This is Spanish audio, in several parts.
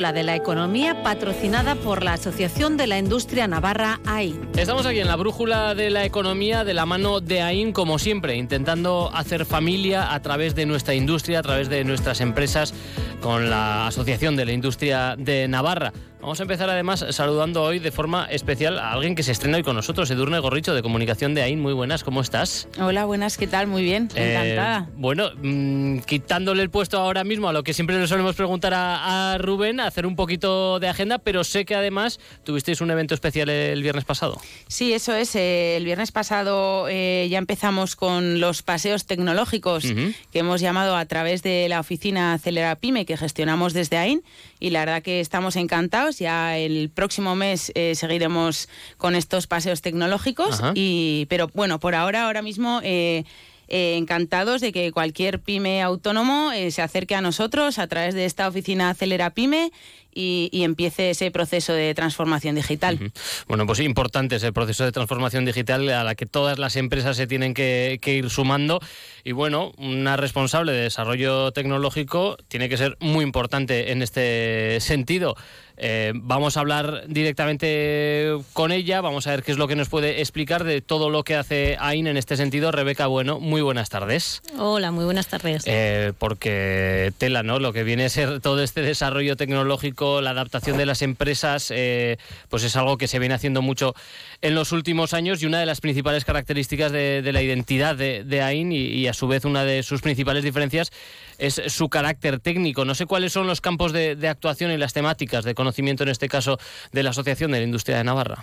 La de la economía patrocinada por la Asociación de la Industria Navarra AIN. Estamos aquí en la brújula de la economía de la mano de AIN, como siempre, intentando hacer familia a través de nuestra industria, a través de nuestras empresas, con la Asociación de la Industria de Navarra. Vamos a empezar además saludando hoy de forma especial a alguien que se estrena hoy con nosotros, Edurne Gorricho de Comunicación de AIN. Muy buenas, ¿cómo estás? Hola, buenas, ¿qué tal? Muy bien, Eh, encantada. bueno, mm, quitándole el puesto ahora mismo a lo que siempre le solemos preguntar a, a Rubén, hacer un poquito de agenda, pero sé que además tuvisteis un evento especial el viernes pasado. Sí, eso es. eh, el viernes pasado eh, ya empezamos con los paseos tecnológicos que hemos llamado a través de la oficina Acelera Pyme que gestionamos desde AIN y la verdad que estamos encantados. Ya el próximo mes eh, seguiremos con estos paseos tecnológicos, Ajá. y, pero bueno, por ahora, ahora mismo... eh, eh, encantados de que cualquier pyme autónomo eh, se acerque a nosotros a través de esta oficina Acelera Pyme y, y empiece ese proceso de transformación digital. Ujú. Bueno, pues importante es el proceso de transformación digital a la que todas las empresas se tienen que, que ir sumando. Y bueno, una responsable de desarrollo tecnológico tiene que ser muy importante en este sentido. Eh, vamos a hablar directamente con ella, vamos a ver qué es lo que nos puede explicar de todo lo que hace AIN en este sentido. Rebeca Bueno, muy buenas tardes. Hola, muy buenas tardes. Eh, porque tela, ¿no? Lo que viene a ser todo este desarrollo tecnológico, la adaptación de las empresas, eh, pues es algo que se viene haciendo mucho en los últimos años y una de las principales características de, la identidad de, AIN y, a su vez una de sus principales diferencias es su carácter técnico. No sé cuáles son los campos de actuación y las temáticas de conocimiento, en este caso, de la Asociación de la Industria de Navarra.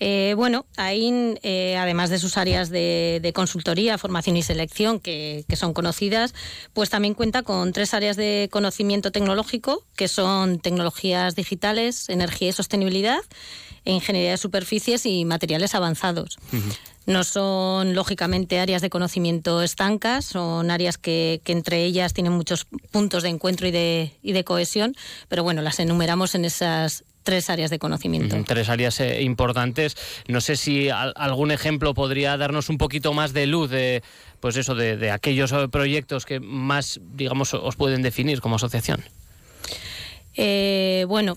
Eh, bueno, AIN, eh, además de sus áreas de, de consultoría, formación y selección, que, que son conocidas, pues también cuenta con tres áreas de conocimiento tecnológico, que son tecnologías digitales, energía y sostenibilidad, ingeniería de superficies y materiales avanzados. No son, lógicamente, áreas de conocimiento estancas, son áreas que, que entre ellas tienen muchos puntos de encuentro y de, y de cohesión, pero bueno, las enumeramos en esas tres áreas de conocimiento. Tres áreas eh, importantes. No sé si al- algún ejemplo podría darnos un poquito más de luz de, pues eso, de, de aquellos eh, proyectos que más, digamos, os pueden definir como asociación. Eh, bueno,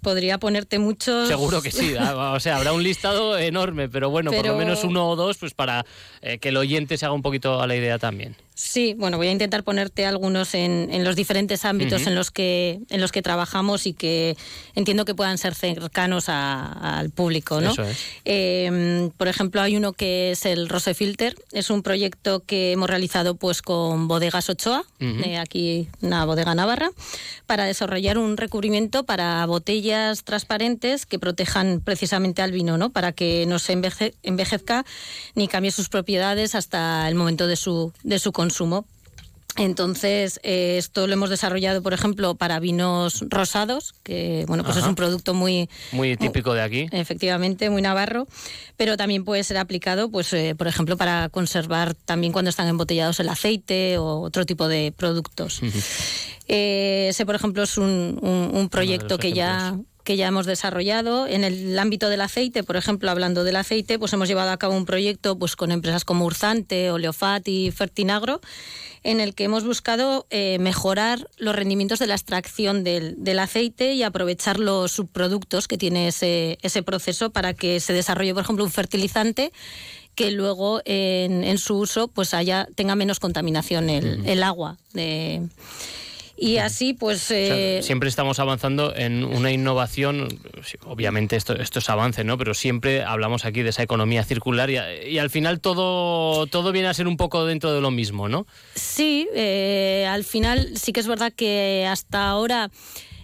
podría ponerte muchos. Seguro que sí. O sea, habrá un listado enorme, pero bueno, por lo menos uno o dos, pues para eh, que el oyente se haga un poquito a la idea también. Sí, bueno, voy a intentar ponerte algunos en, en los diferentes ámbitos en los que en los que trabajamos y que entiendo que puedan ser cercanos a- al público, ¿no? Eso es. Eh, por ejemplo, hay uno que es el Rose Filter. Es un proyecto que hemos realizado pues con Bodegas Ochoa, Ujú. de aquí una bodega navarra, para desarrollar un recubrimiento para botellas transparentes que protejan precisamente al vino, ¿no? Para que no se enveje- envejezca ni cambie sus propiedades hasta el momento de su consumo. Entonces, eh, esto lo hemos desarrollado, por ejemplo, para vinos rosados, que bueno, pues Ajá. es un producto muy, Muy típico de aquí. efectivamente, muy navarro, pero también puede ser aplicado, pues, eh, por ejemplo, para conservar también cuando están embotellados el aceite o otro tipo de productos. Eh, ese, por ejemplo, es un, un- un proyecto que ya. Que ya hemos desarrollado en el ámbito del aceite, por ejemplo, hablando del aceite, pues hemos llevado a cabo un proyecto pues con empresas como Urzante, Oleofat y Fertinagro, en el que hemos buscado eh, mejorar los rendimientos de la extracción del, del aceite y aprovechar los subproductos que tiene ese, ese proceso para que se desarrolle, por ejemplo, un fertilizante que luego en, en su uso pues haya tenga menos contaminación el, el agua. de- y así, pues... O sea, eh, siempre estamos avanzando en una innovación, obviamente esto, esto es avance, ¿no? Pero siempre hablamos aquí de esa economía circular y, y al final todo, todo viene a ser un poco dentro de lo mismo, ¿no? Sí, eh, al final sí que es verdad que hasta ahora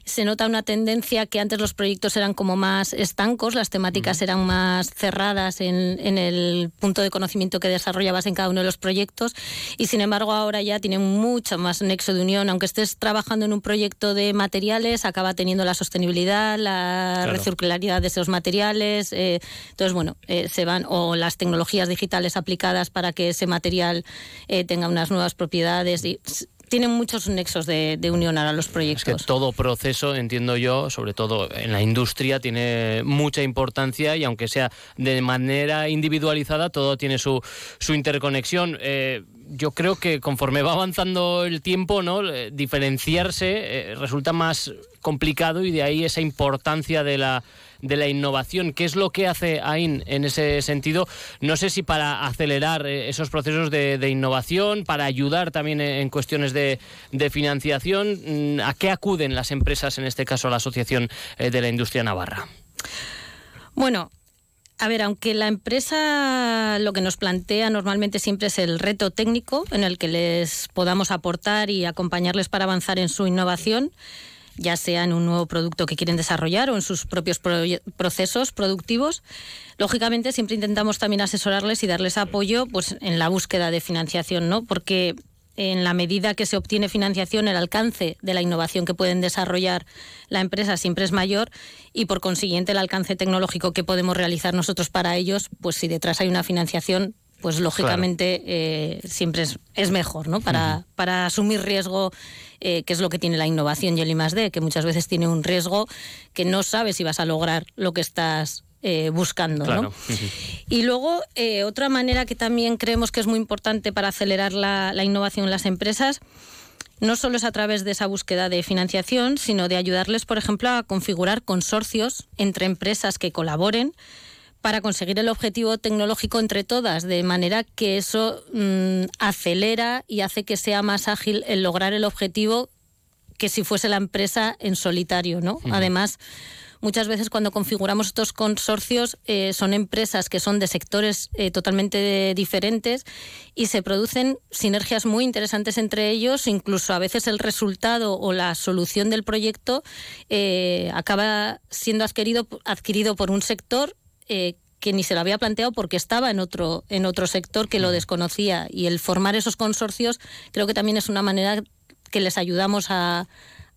se nota una tendencia que antes los proyectos eran como más estancos, las temáticas eran más cerradas en, en el punto de conocimiento que desarrollabas en cada uno de los proyectos y sin embargo ahora ya tienen mucho más nexo de unión. Aunque estés trabajando en un proyecto de materiales, acaba teniendo la sostenibilidad, la Claro. recircularidad de esos materiales. eh, entonces, bueno, eh, se van, o las tecnologías digitales aplicadas para que ese material eh, tenga unas nuevas propiedades. Y, tienen muchos nexos de, de unión ahora los Es proyectos. que todo proceso, entiendo yo, sobre todo en la industria, tiene mucha importancia y aunque sea de manera individualizada, todo tiene su, su interconexión. Eh, yo creo que conforme va avanzando el tiempo, ¿no? Eh, diferenciarse resulta más complicado y de ahí esa importancia de la de la innovación. ¿Qué es lo que hace AIN en ese sentido? No sé si para acelerar eh, esos procesos de, innovación, para ayudar también en cuestiones de, financiación. Mm, ¿A qué acuden las empresas, en este caso la Asociación eh, de la Industria Navarra? Bueno, a ver, aunque la empresa lo que nos plantea normalmente siempre es el reto técnico en el que les podamos aportar y acompañarles para avanzar en su innovación, ya sea en un nuevo producto que quieren desarrollar o en sus propios procesos productivos. Lógicamente, siempre intentamos también asesorarles y darles apoyo pues, en la búsqueda de financiación, ¿no? Porque en la medida que se obtiene financiación, el alcance de la innovación que pueden desarrollar la empresa siempre es mayor y, por consiguiente, el alcance tecnológico que podemos realizar nosotros para ellos, pues si detrás hay una financiación, pues lógicamente eh, siempre es, mejor, ¿no? Para, para asumir riesgo, eh, que es lo que tiene la innovación y el I+.D., que muchas veces tiene un riesgo que no sabes si vas a lograr lo que estás eh, buscando. ¿no? Y luego, otra manera que también creemos que es muy importante para acelerar la, la, innovación en las empresas, no solo es a través de esa búsqueda de financiación, sino de ayudarles, por ejemplo, a configurar consorcios entre empresas que colaboren para conseguir el objetivo tecnológico entre todas, de manera que eso mm, acelera y hace que sea más ágil el lograr el objetivo que si fuese la empresa en solitario, ¿no? Además, muchas veces cuando configuramos estos consorcios eh, son empresas que son de sectores eh, totalmente diferentes y se producen sinergias muy interesantes entre ellos, incluso a veces el resultado o la solución del proyecto eh, acaba siendo adquirido, adquirido por un sector eh, que ni se lo había planteado porque estaba en otro, en otro sector que lo desconocía. Y el formar esos consorcios creo que también es una manera que les ayudamos a,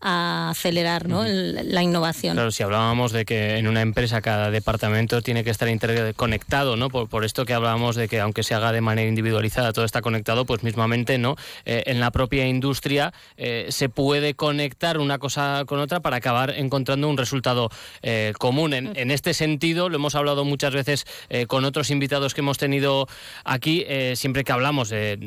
a acelerar ¿no? la innovación. Claro, si hablábamos de que en una empresa cada departamento tiene que estar interconectado, ¿no? Por, por esto que hablábamos de que aunque se haga de manera individualizada todo está conectado, pues mismamente no. Eh, en la propia industria eh, se puede conectar una cosa con otra para acabar encontrando un resultado eh, común. En, en, este sentido, lo hemos hablado muchas veces con otros invitados que hemos tenido aquí, siempre que hablamos de,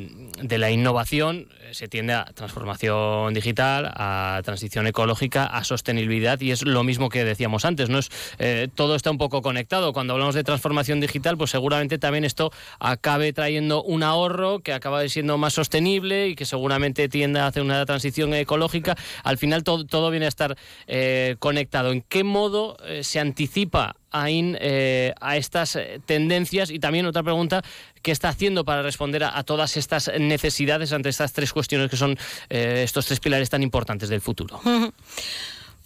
de la innovación, se tiende a transformación digital, a transición transición ecológica a sostenibilidad y es lo mismo que decíamos antes, ¿no? Es, eh, todo está un poco conectado. Cuando hablamos de transformación digital, pues seguramente también esto acabe trayendo un ahorro que acaba siendo más sostenible y que seguramente tienda a hacer una transición ecológica. Al final todo, todo viene a estar eh, conectado. ¿En qué modo eh, se anticipa Eh, a estas eh, tendencias? Y también otra pregunta, ¿qué está haciendo para responder a, todas estas necesidades ante estas tres cuestiones que son eh, estos tres pilares tan importantes del futuro?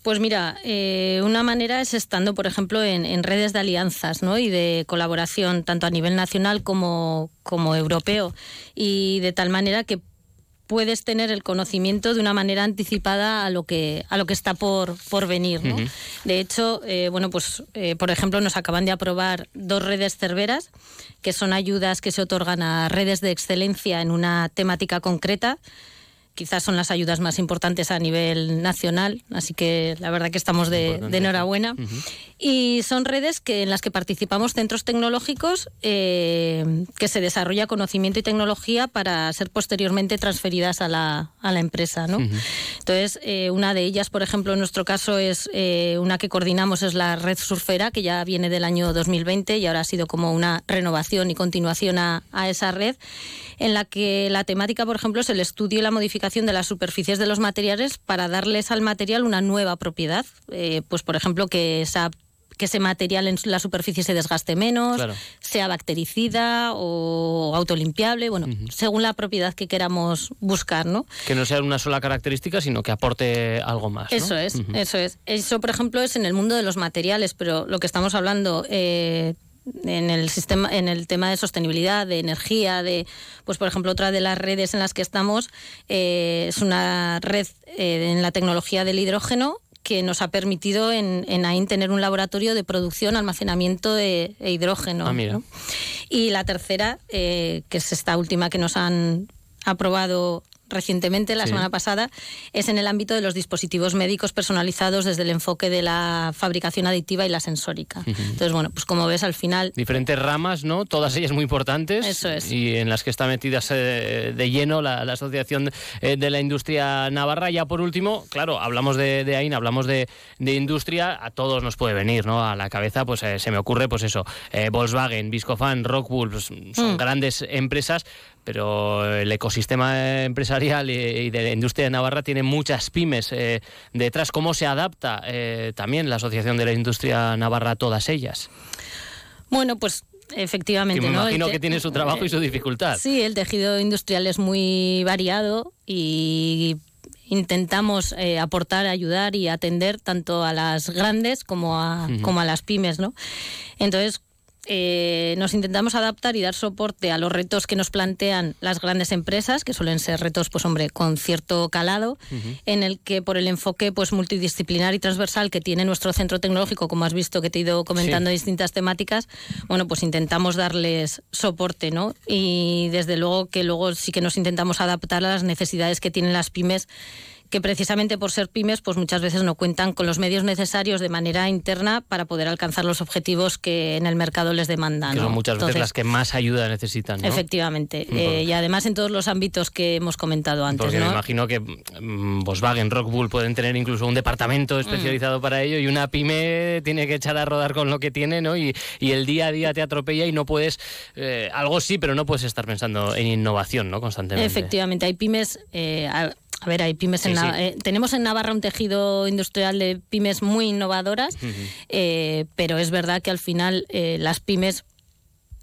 Pues mira, una manera es estando, por ejemplo, en, redes de alianzas ¿no? y de colaboración, tanto a nivel nacional como, como europeo, y de tal manera que puedes tener el conocimiento de una manera anticipada a lo que a lo que está por, por venir. ¿no? De hecho, eh, bueno, pues eh, por ejemplo nos acaban de aprobar dos redes cerveras, que son ayudas que se otorgan a redes de excelencia en una temática concreta quizás son las ayudas más importantes a nivel nacional, así que la verdad que estamos de, enhorabuena. Y son redes que, en las que participamos centros tecnológicos eh, que se desarrolla conocimiento y tecnología para ser posteriormente transferidas a la, a la empresa. ¿no? Entonces, eh, una de ellas, por ejemplo, en nuestro caso es eh, una que coordinamos, es la red surfera, que ya viene del año 2020 y ahora ha sido como una renovación y continuación a, a esa red, en la que la temática, por ejemplo, es el estudio y la modificación de las superficies de los materiales para darles al material una nueva propiedad. Eh, pues, por ejemplo, que esa que ese material en la superficie se desgaste menos, sea bactericida o autolimpiable, bueno, según la propiedad que queramos buscar, ¿no? Que no sea una sola característica, sino que aporte algo más. Eso es, eso es. Eso, por ejemplo, es en el mundo de los materiales, pero lo que estamos hablando, eh, en el sistema, en el tema de sostenibilidad, de energía, de, pues por ejemplo otra de las redes en las que estamos eh, es una red eh, en la tecnología del hidrógeno que nos ha permitido en, en AIN tener un laboratorio de producción, almacenamiento de, hidrógeno. Ah, y la tercera, eh, que es esta última que nos han aprobado recientemente, la semana pasada, es en el ámbito de los dispositivos médicos personalizados desde el enfoque de la fabricación aditiva y la sensórica. Entonces, bueno, pues como ves, al final... Diferentes ramas, ¿no? Todas ellas muy importantes. Eso es. Y en las que está metida eh, de lleno la, Asociación eh, de la Industria Navarra. Ya por último, claro, hablamos de, de AIN, hablamos de, industria, a todos nos puede venir, ¿no? A la cabeza, pues eh, se me ocurre, pues eso, Volkswagen, Viscofan, Rockwool, pues, son mm. grandes empresas, pero el ecosistema empresarial y, de la industria de Navarra tiene muchas pymes eh, detrás. ¿Cómo se adapta eh, también la Asociación de la Industria Navarra a todas ellas? Bueno, pues efectivamente. me imagino que tiene su trabajo y su dificultad. Sí, el tejido industrial es muy variado y intentamos eh, aportar, ayudar y atender tanto a las grandes como a, como a las pymes, ¿no? Entonces, eh, nos intentamos adaptar y dar soporte a los retos que nos plantean las grandes empresas, que suelen ser retos, pues hombre, con cierto calado, en el que por el enfoque pues multidisciplinar y transversal que tiene nuestro centro tecnológico, como has visto que te he ido comentando distintas temáticas, bueno, pues intentamos darles soporte, ¿no? Y desde luego que luego sí que nos intentamos adaptar a las necesidades que tienen las pymes que precisamente por ser pymes, pues muchas veces no cuentan con los medios necesarios de manera interna para poder alcanzar los objetivos que en el mercado les demandan. Que son muchas veces las que más ayuda necesitan. Efectivamente. Eh, y además en todos los ámbitos que hemos comentado antes. Porque me imagino que mm, Volkswagen, Rockbull pueden tener incluso un departamento mm. especializado para ello y una pyme tiene que echar a rodar con lo que tiene, ¿no? Y, el día a día te atropella y no puedes, eh, algo sí, pero no puedes estar pensando en innovación, ¿no? Constantemente. Efectivamente, hay pymes, eh, a ver, hay pymes en eh, tenemos en Navarra un tejido industrial de pymes muy innovadoras, eh, pero es verdad que al final eh, las pymes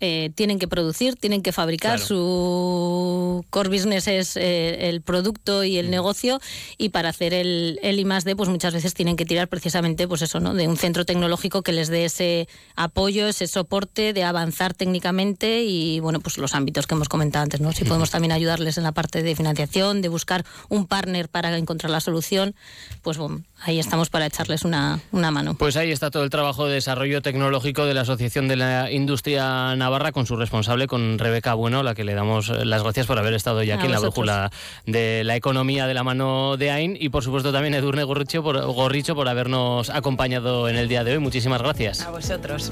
eh, tienen que producir, tienen que fabricar, su core business es eh, el producto y el mm. negocio y para hacer el, el I D pues muchas veces tienen que tirar precisamente pues eso, ¿no? de un centro tecnológico que les dé ese apoyo, ese soporte de avanzar técnicamente y bueno, pues los ámbitos que hemos comentado antes, ¿no? Si podemos también ayudarles en la parte de financiación, de buscar un partner para encontrar la solución, pues bueno, ahí estamos para echarles una, una mano. Pues ahí está todo el trabajo de desarrollo tecnológico de la Asociación de la Industria Navarra Navarra con su responsable, con Rebeca Bueno, a la que le damos las gracias por haber estado ya aquí en la brújula de la economía de la mano de AIN y por supuesto también Edurne Gorricho por, Gorricho por habernos acompañado en el día de hoy. Muchísimas gracias. A vosotros.